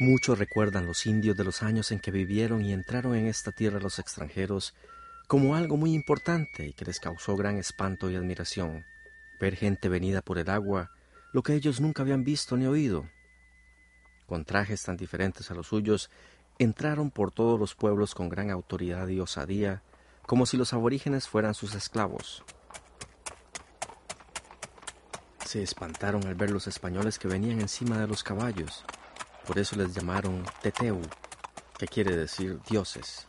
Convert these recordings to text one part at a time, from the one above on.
Muchos recuerdan los indios de los años en que vivieron y entraron en esta tierra los extranjeros como algo muy importante y que les causó gran espanto y admiración. Ver gente venida por el agua, lo que ellos nunca habían visto ni oído. Con trajes tan diferentes a los suyos, entraron por todos los pueblos con gran autoridad y osadía, como si los aborígenes fueran sus esclavos. Se espantaron al ver los españoles que venían encima de los caballos, por eso les llamaron Teteu, que quiere decir dioses.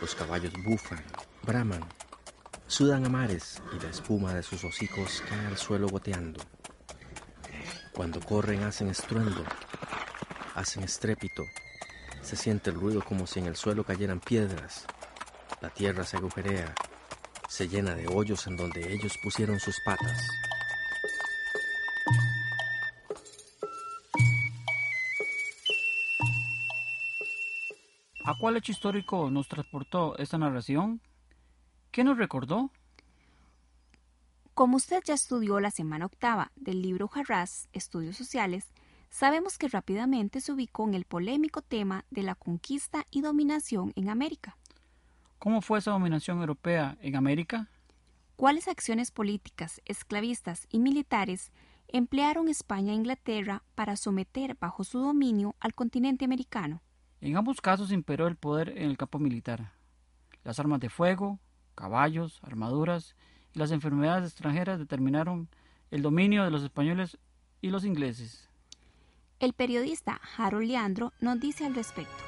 Los caballos bufan, braman, sudan a mares y la espuma de sus hocicos cae al suelo goteando. Cuando corren hacen estruendo, hacen estrépito, se siente el ruido como si en el suelo cayeran piedras. La tierra se agujerea, se llena de hoyos en donde ellos pusieron sus patas. ¿A cuál hecho histórico nos transportó esta narración? ¿Qué nos recordó? Como usted ya estudió la semana octava del libro Jarrás, Estudios Sociales, sabemos que rápidamente se ubicó en el polémico tema de la conquista y dominación en América. ¿Cómo fue esa dominación europea en América? ¿Cuáles acciones políticas, esclavistas y militares emplearon España e Inglaterra para someter bajo su dominio al continente americano? En ambos casos imperó el poder en el campo militar. Las armas de fuego, caballos, armaduras y las enfermedades extranjeras determinaron el dominio de los españoles y los ingleses. El periodista Harold Leandro nos dice al respecto.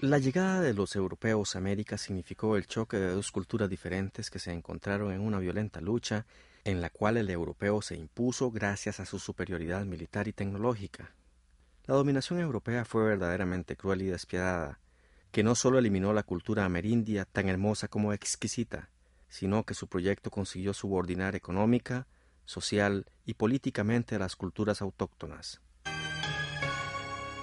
La llegada de los europeos a América significó el choque de dos culturas diferentes que se encontraron en una violenta lucha en la cual el europeo se impuso gracias a su superioridad militar y tecnológica, la dominación europea fue verdaderamente cruel y despiadada, que no solo eliminó la cultura amerindia tan hermosa como exquisita, sino que su proyecto consiguió subordinar económica, social y políticamente a las culturas autóctonas.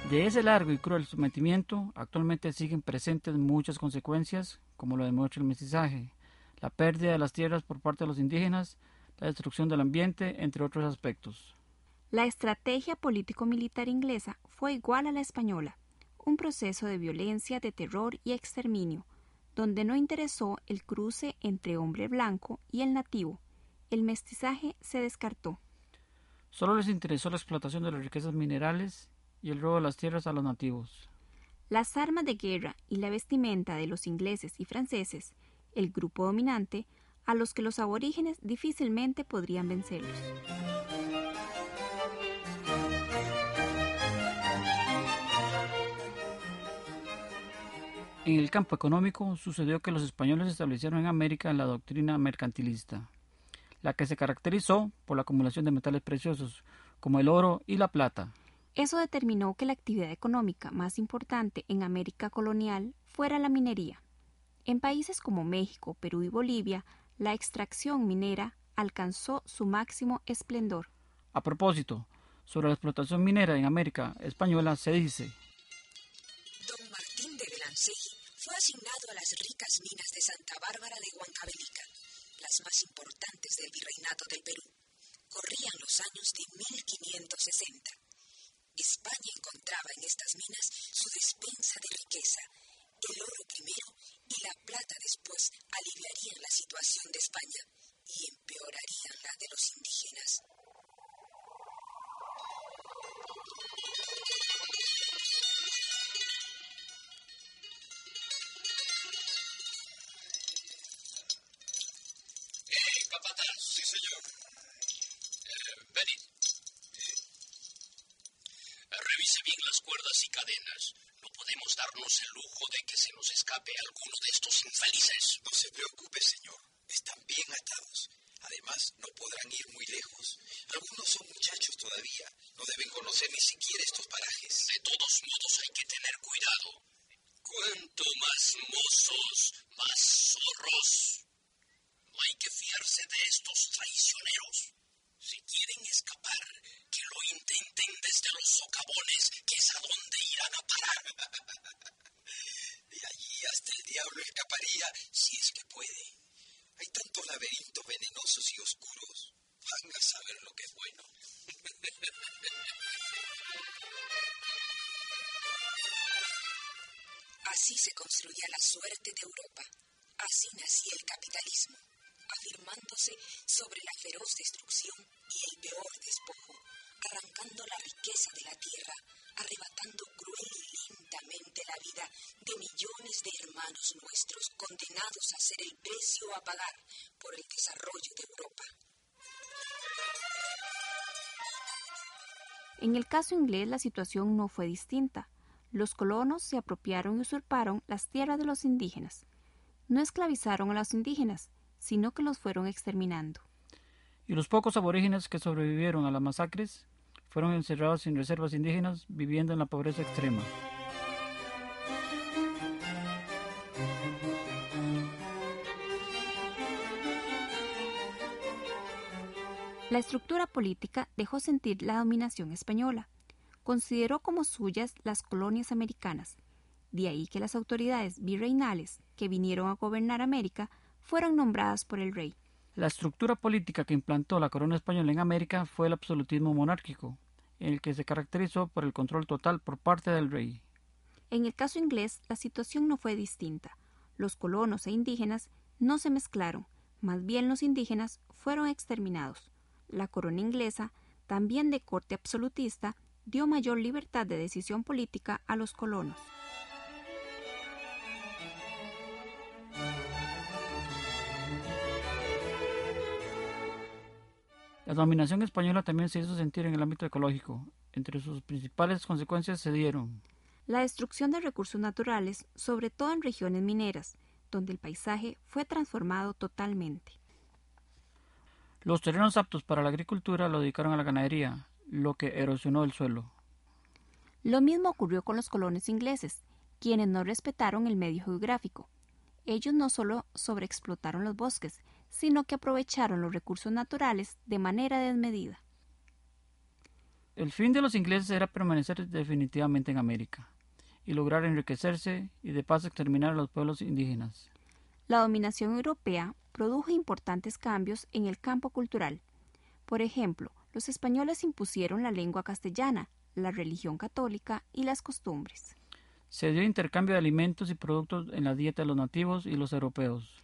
De ese largo y cruel sometimiento actualmente siguen presentes muchas consecuencias, como lo demuestra el mestizaje, la pérdida de las tierras por parte de los indígenas, la destrucción del ambiente, entre otros aspectos. La estrategia político-militar inglesa fue igual a la española, un proceso de violencia, de terror y exterminio, donde no interesó el cruce entre hombre blanco y el nativo. El mestizaje se descartó. Solo les interesó la explotación de las riquezas minerales y el robo de las tierras a los nativos. Las armas de guerra y la vestimenta de los ingleses y franceses, el grupo dominante, a los que los aborígenes difícilmente podrían vencerlos. En el campo económico sucedió que los españoles establecieron en América la doctrina mercantilista, la que se caracterizó por la acumulación de metales preciosos como el oro y la plata. Eso determinó que la actividad económica más importante en América colonial fuera la minería. En países como México, Perú y Bolivia, la extracción minera alcanzó su máximo esplendor. A propósito, sobre la explotación minera en América española se dice fue asignado a las ricas minas de Santa Bárbara de Huancavelica, las más importantes del virreinato del Perú. Corrían los años de 1560. España encontraba en estas minas su despensa de riqueza. El oro primero y la plata después aliviarían la situación de España y empeorarían la de los indígenas. Darnos el lujo de que se nos escape alguno de estos infelices. No se preocupe, señor. Están bien atados. Además, no Así se construía la suerte de Europa. Así nacía el capitalismo, afirmándose sobre la feroz destrucción y el peor despojo, arrancando la riqueza de la tierra, arrebatando cruel y lentamente la vida de millones de hermanos nuestros condenados a ser el precio a pagar por el desarrollo de Europa. En el caso inglés la situación no fue distinta. Los colonos se apropiaron y usurparon las tierras de los indígenas. No esclavizaron a los indígenas, sino que los fueron exterminando. Y los pocos aborígenes que sobrevivieron a las masacres fueron encerrados en reservas indígenas viviendo en la pobreza extrema. La estructura política dejó sentir la dominación española. Consideró como suyas las colonias americanas. De ahí que las autoridades virreinales que vinieron a gobernar América fueron nombradas por el rey. La estructura política que implantó la corona española en América fue el absolutismo monárquico, en el que se caracterizó por el control total por parte del rey. En el caso inglés, la situación no fue distinta. Los colonos e indígenas no se mezclaron, más bien los indígenas fueron exterminados. La corona inglesa, también de corte absolutista, dio mayor libertad de decisión política a los colonos. La dominación española también se hizo sentir en el ámbito ecológico. Entre sus principales consecuencias se dieron la destrucción de recursos naturales, sobre todo en regiones mineras, donde el paisaje fue transformado totalmente. Los terrenos aptos para la agricultura lo dedicaron a la ganadería, lo que erosionó el suelo. Lo mismo ocurrió con los colonos ingleses, quienes no respetaron el medio geográfico. Ellos no solo sobreexplotaron los bosques, sino que aprovecharon los recursos naturales de manera desmedida. El fin de los ingleses era permanecer definitivamente en América y lograr enriquecerse y de paso exterminar a los pueblos indígenas. La dominación europea produjo importantes cambios en el campo cultural. Por ejemplo, los españoles impusieron la lengua castellana, la religión católica y las costumbres. Se dio intercambio de alimentos y productos en la dieta de los nativos y los europeos.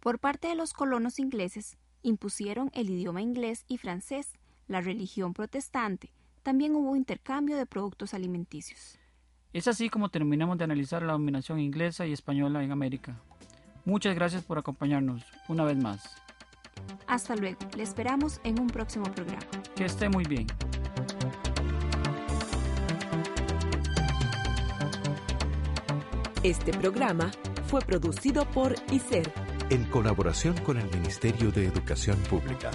Por parte de los colonos ingleses, impusieron el idioma inglés y francés, la religión protestante. También hubo intercambio de productos alimenticios. Es así como terminamos de analizar la dominación inglesa y española en América. Muchas gracias por acompañarnos una vez más. Hasta luego, le esperamos en un próximo programa. Que esté muy bien. Este programa fue producido por ICER en colaboración con el Ministerio de Educación Pública.